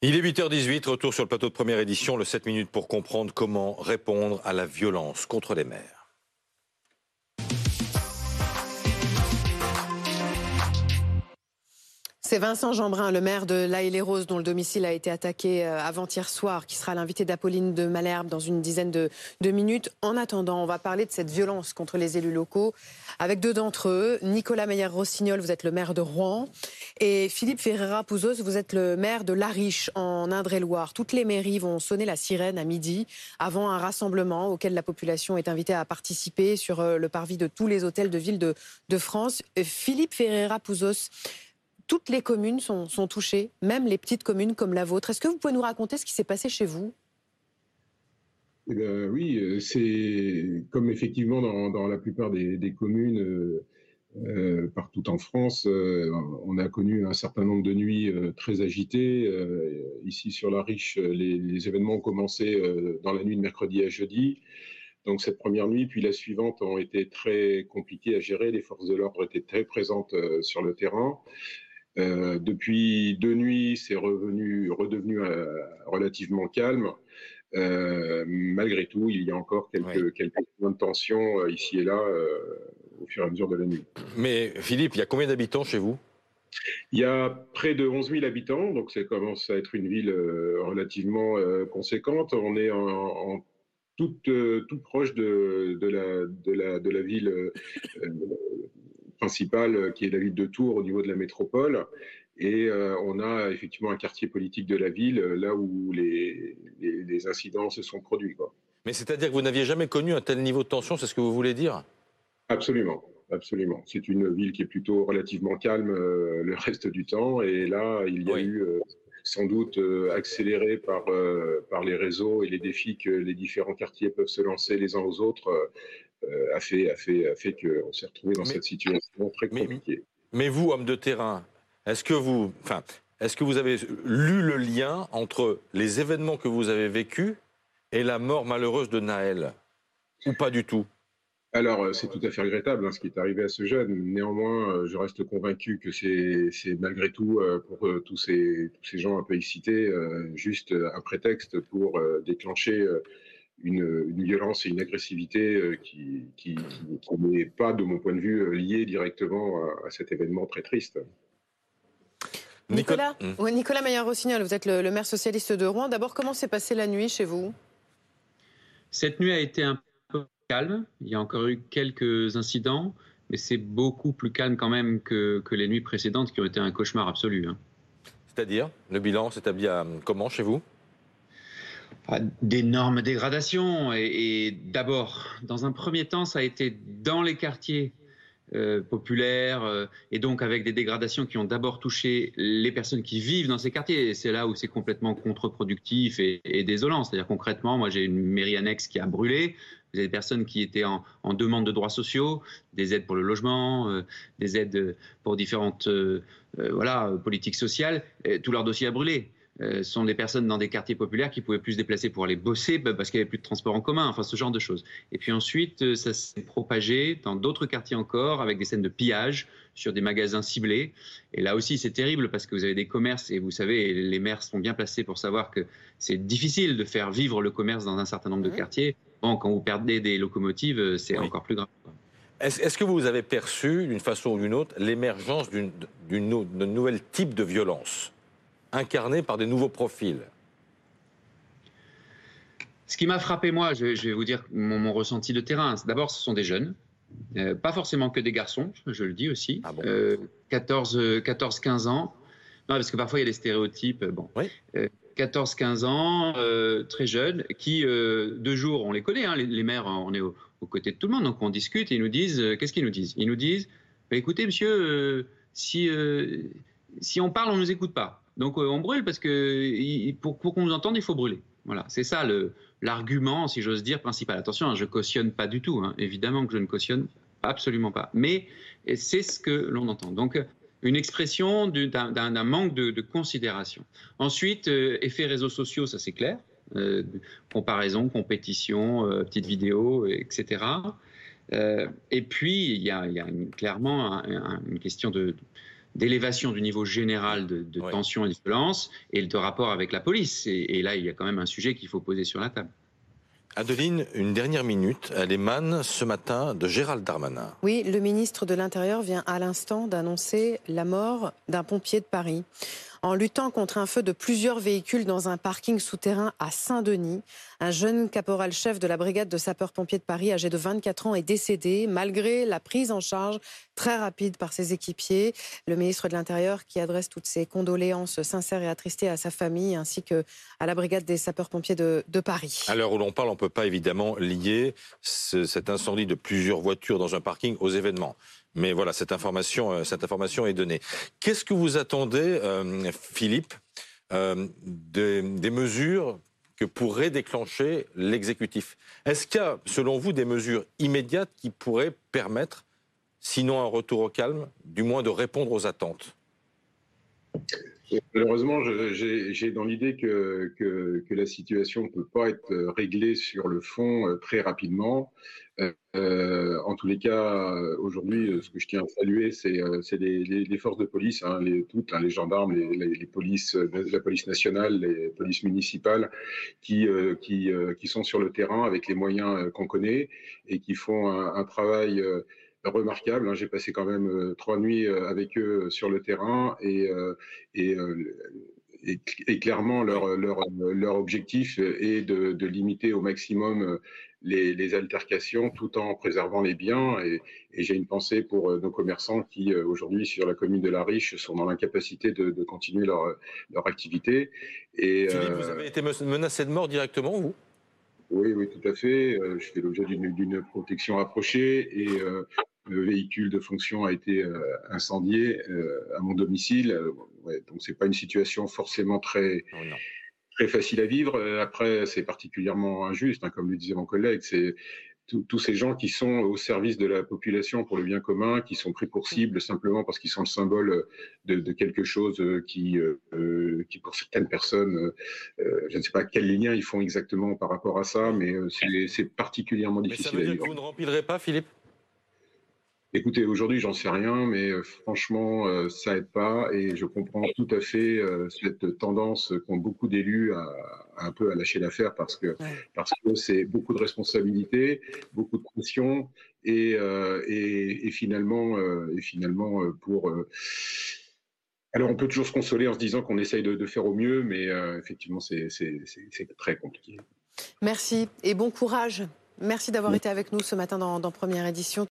Il est 8h18, retour sur le plateau de première édition, le 7 minutes pour comprendre comment répondre à la violence contre les mères. C'est Vincent Jeanbrun, le maire de La les roses dont le domicile a été attaqué euh, avant-hier soir, qui sera l'invité d'Apolline de Malherbe dans une dizaine de, minutes. En attendant, on va parler de cette violence contre les élus locaux avec deux d'entre eux. Nicolas Meyer-Rossignol, vous êtes le maire de Rouen. Et Philippe Ferreira-Pouzos, vous êtes le maire de Lariche, en Indre-et-Loire. Toutes les mairies vont sonner la sirène à midi avant un rassemblement auquel la population est invitée à participer sur euh, le parvis de tous les hôtels de ville de, de France. Philippe Ferreira-Pouzos, toutes les communes sont, touchées, même les petites communes comme la vôtre. Est-ce que vous pouvez nous raconter ce qui s'est passé chez vous? Eh ben, Oui, euh, c'est comme effectivement dans, la plupart des, communes euh, euh, partout en France, on a connu un certain nombre de nuits très agitées. ici sur la Riche, les, les événements ont commencé dans la nuit de mercredi à jeudi. Donc cette première nuit, puis la suivante ont été très compliquées à gérer. Les forces de l'ordre étaient très présentes sur le terrain. Euh, depuis deux nuits, c'est revenu, redevenu euh, relativement calme. Euh, malgré tout, il y a encore quelques, quelques points de tension ici et là au fur et à mesure de la nuit. Mais Philippe, il y a combien d'habitants chez vous? Il y a près de 11 000 habitants, donc ça commence à être une ville relativement conséquente. On est en, toute, toute, proche de, de, la, de, la, de la ville principale, euh, qui est la ville de Tours au niveau de la métropole. Et euh, on a effectivement un quartier politique de la ville, euh, là où les, incidents se sont produits. Mais c'est-à-dire que vous n'aviez jamais connu un tel niveau de tension, c'est ce que vous voulez dire? Absolument, absolument. C'est une ville qui est plutôt relativement calme le reste du temps. Et là, il y a eu sans doute accéléré par, par les réseaux et les défis que les différents quartiers peuvent se lancer les uns aux autres, a fait, a fait, a fait qu'on s'est retrouvé dans cette situation très compliquée. Mais, vous, homme de terrain, est-ce que vous, enfin, est-ce que vous avez lu le lien entre les événements que vous avez vécus et la mort malheureuse de Naël? Ou pas du tout? Alors, euh, c'est tout à fait regrettable hein, ce qui est arrivé à ce jeune. Néanmoins, euh, je reste convaincu que c'est malgré tout, pour tous, ces, tous ces gens un peu excités, juste un prétexte pour déclencher une, violence et une agressivité euh, qui, qui, n'est pas, de mon point de vue, euh, liée directement à, cet événement très triste. Nicolas, mmh. Nicolas Maillard-Rossignol, vous êtes le, maire socialiste de Rouen. D'abord, comment s'est passée la nuit chez vous? Cette nuit a été un peu calme. Il y a encore eu quelques incidents, mais c'est beaucoup plus calme quand même que, que, les nuits précédentes qui ont été un cauchemar absolu. Hein. C'est-à-dire, le bilan s'établit comment chez vous? D'énormes dégradations. Et, d'abord, dans un premier temps, ça a été dans les quartiers euh, populaires euh, et donc avec des dégradations qui ont d'abord touché les personnes qui vivent dans ces quartiers. Et c'est là où c'est complètement contre-productif et, désolant. C'est-à-dire concrètement, moi j'ai une mairie annexe qui a brûlé. Vous avez des personnes qui étaient en, demande de droits sociaux, des aides pour le logement, euh, des aides pour différentes voilà, politiques sociales. Tout leur dossier a brûlé. Euh, sont des personnes dans des quartiers populaires qui pouvaient plus se déplacer pour aller bosser bah, parce qu'il n'y avait plus de transport en commun, enfin ce genre de choses. Et puis ensuite, euh, ça s'est propagé dans d'autres quartiers encore avec des scènes de pillage sur des magasins ciblés. Et là aussi, c'est terrible parce que vous avez des commerces et vous savez, les maires sont bien placés pour savoir que c'est difficile de faire vivre le commerce dans un certain nombre de quartiers. Bon, quand vous perdez des locomotives, euh, c'est encore plus grave. Est-ce que vous avez perçu, d'une façon ou d'une autre, l'émergence d'un nouvel type de violence incarné par des nouveaux profils. Ce qui m'a frappé, moi, je, vais vous dire mon, ressenti de terrain. D'abord, ce sont des jeunes, euh, pas forcément que des garçons, je le dis aussi, 14, 14, 15 ans. Non, parce que parfois il y a des stéréotypes. Bon, 14, 15 euh, ans, euh, très jeunes, qui deux jours, on les connaît, hein, les, maires, on est aux côtés de tout le monde, donc on discute et ils nous disent, qu'est-ce qu'ils nous disent? Ils nous disent, bah, écoutez, monsieur, si si on parle, on ne nous écoute pas. Donc euh, on brûle parce que pour, qu'on nous entende, il faut brûler. Voilà, c'est ça l'argument, si j'ose dire, principal. Attention, hein, je cautionne pas du tout. Hein. Évidemment que je ne cautionne absolument pas. Mais c'est ce que l'on entend. Donc une expression d'un manque de, considération. Ensuite, euh, effets réseaux sociaux, ça c'est clair. Euh, comparaison, compétition, petites vidéos, etc. et puis, il y a, clairement une question de, d'élévation du niveau général de, tension et de violence et de rapport avec la police. et là, il y a quand même un sujet qu'il faut poser sur la table. Adeline, une dernière minute. Elle émane ce matin de Gérald Darmanin. Oui, le ministre de l'Intérieur vient à l'instant d'annoncer la mort d'un pompier de Paris en luttant contre un feu de plusieurs véhicules dans un parking souterrain à Saint-Denis. Un jeune caporal-chef de la brigade de sapeurs-pompiers de Paris, âgé de 24 ans, est décédé malgré la prise en charge très rapide par ses équipiers. Le ministre de l'Intérieur qui adresse toutes ses condoléances sincères et attristées à sa famille ainsi que à la brigade des sapeurs-pompiers de, Paris. À l'heure où l'on parle, on ne peut pas évidemment lier cet incendie de plusieurs voitures dans un parking aux événements. Mais voilà, cette information, euh, cette information est donnée. Qu'est-ce que vous attendez, euh, Philippe, euh, des, des mesures que pourrait déclencher l'exécutif? Est-ce qu'il y a, selon vous, des mesures immédiates qui pourraient permettre, sinon un retour au calme, du moins de répondre aux attentes? Malheureusement, j'ai dans l'idée que, la situation ne peut pas être réglée sur le fond très rapidement. Euh, en tous les cas, aujourd'hui, ce que je tiens à saluer, c'est les, forces de police, hein, les, toutes, hein, les gendarmes, les, polices, la police nationale, les polices municipales, qui, euh, euh, sont sur le terrain avec les moyens qu'on connaît et qui font un travail remarquable. Hein. J'ai passé quand même trois nuits avec eux sur le terrain et, et et, clairement, leur, leur, leur, objectif est de, de, limiter au maximum les, les, altercations tout en préservant les biens. Et, et j'ai une pensée pour nos commerçants qui, aujourd'hui, sur la commune de La Riche, sont dans l'incapacité de, de, continuer leur, leur activité. Et, Philippe, vous avez été menacé de mort directement, vous? Oui, oui, tout à fait. Je fais l'objet d'une protection rapprochée et le véhicule de fonction a été euh, incendié euh, à mon domicile. Euh, ouais, donc c'est pas une situation forcément très oh, très facile à vivre. Après, c'est particulièrement injuste, hein, comme le disait mon collègue. C'est tous ces gens qui sont au service de la population pour le bien commun, qui sont pris pour cible simplement parce qu'ils sont le symbole de, de quelque chose qui, euh, qui, pour certaines personnes, euh, je ne sais pas quel lien ils font exactement par rapport à ça, mais c'est particulièrement difficile mais ça veut dire Que vous ne remplirez pas, Philippe? Écoutez, aujourd'hui, j'en sais rien, mais euh, franchement, euh, ça aide pas et je comprends tout à fait euh, cette tendance qu'ont beaucoup d'élus à, un peu à lâcher l'affaire parce que parce que c'est beaucoup de responsabilités, beaucoup de pression et, et, finalement et finalement pour alors on peut toujours se consoler en se disant qu'on essaye de, faire au mieux, mais effectivement c'est très compliqué. Merci et bon courage. Merci d'avoir été avec nous ce matin dans, dans Première Édition.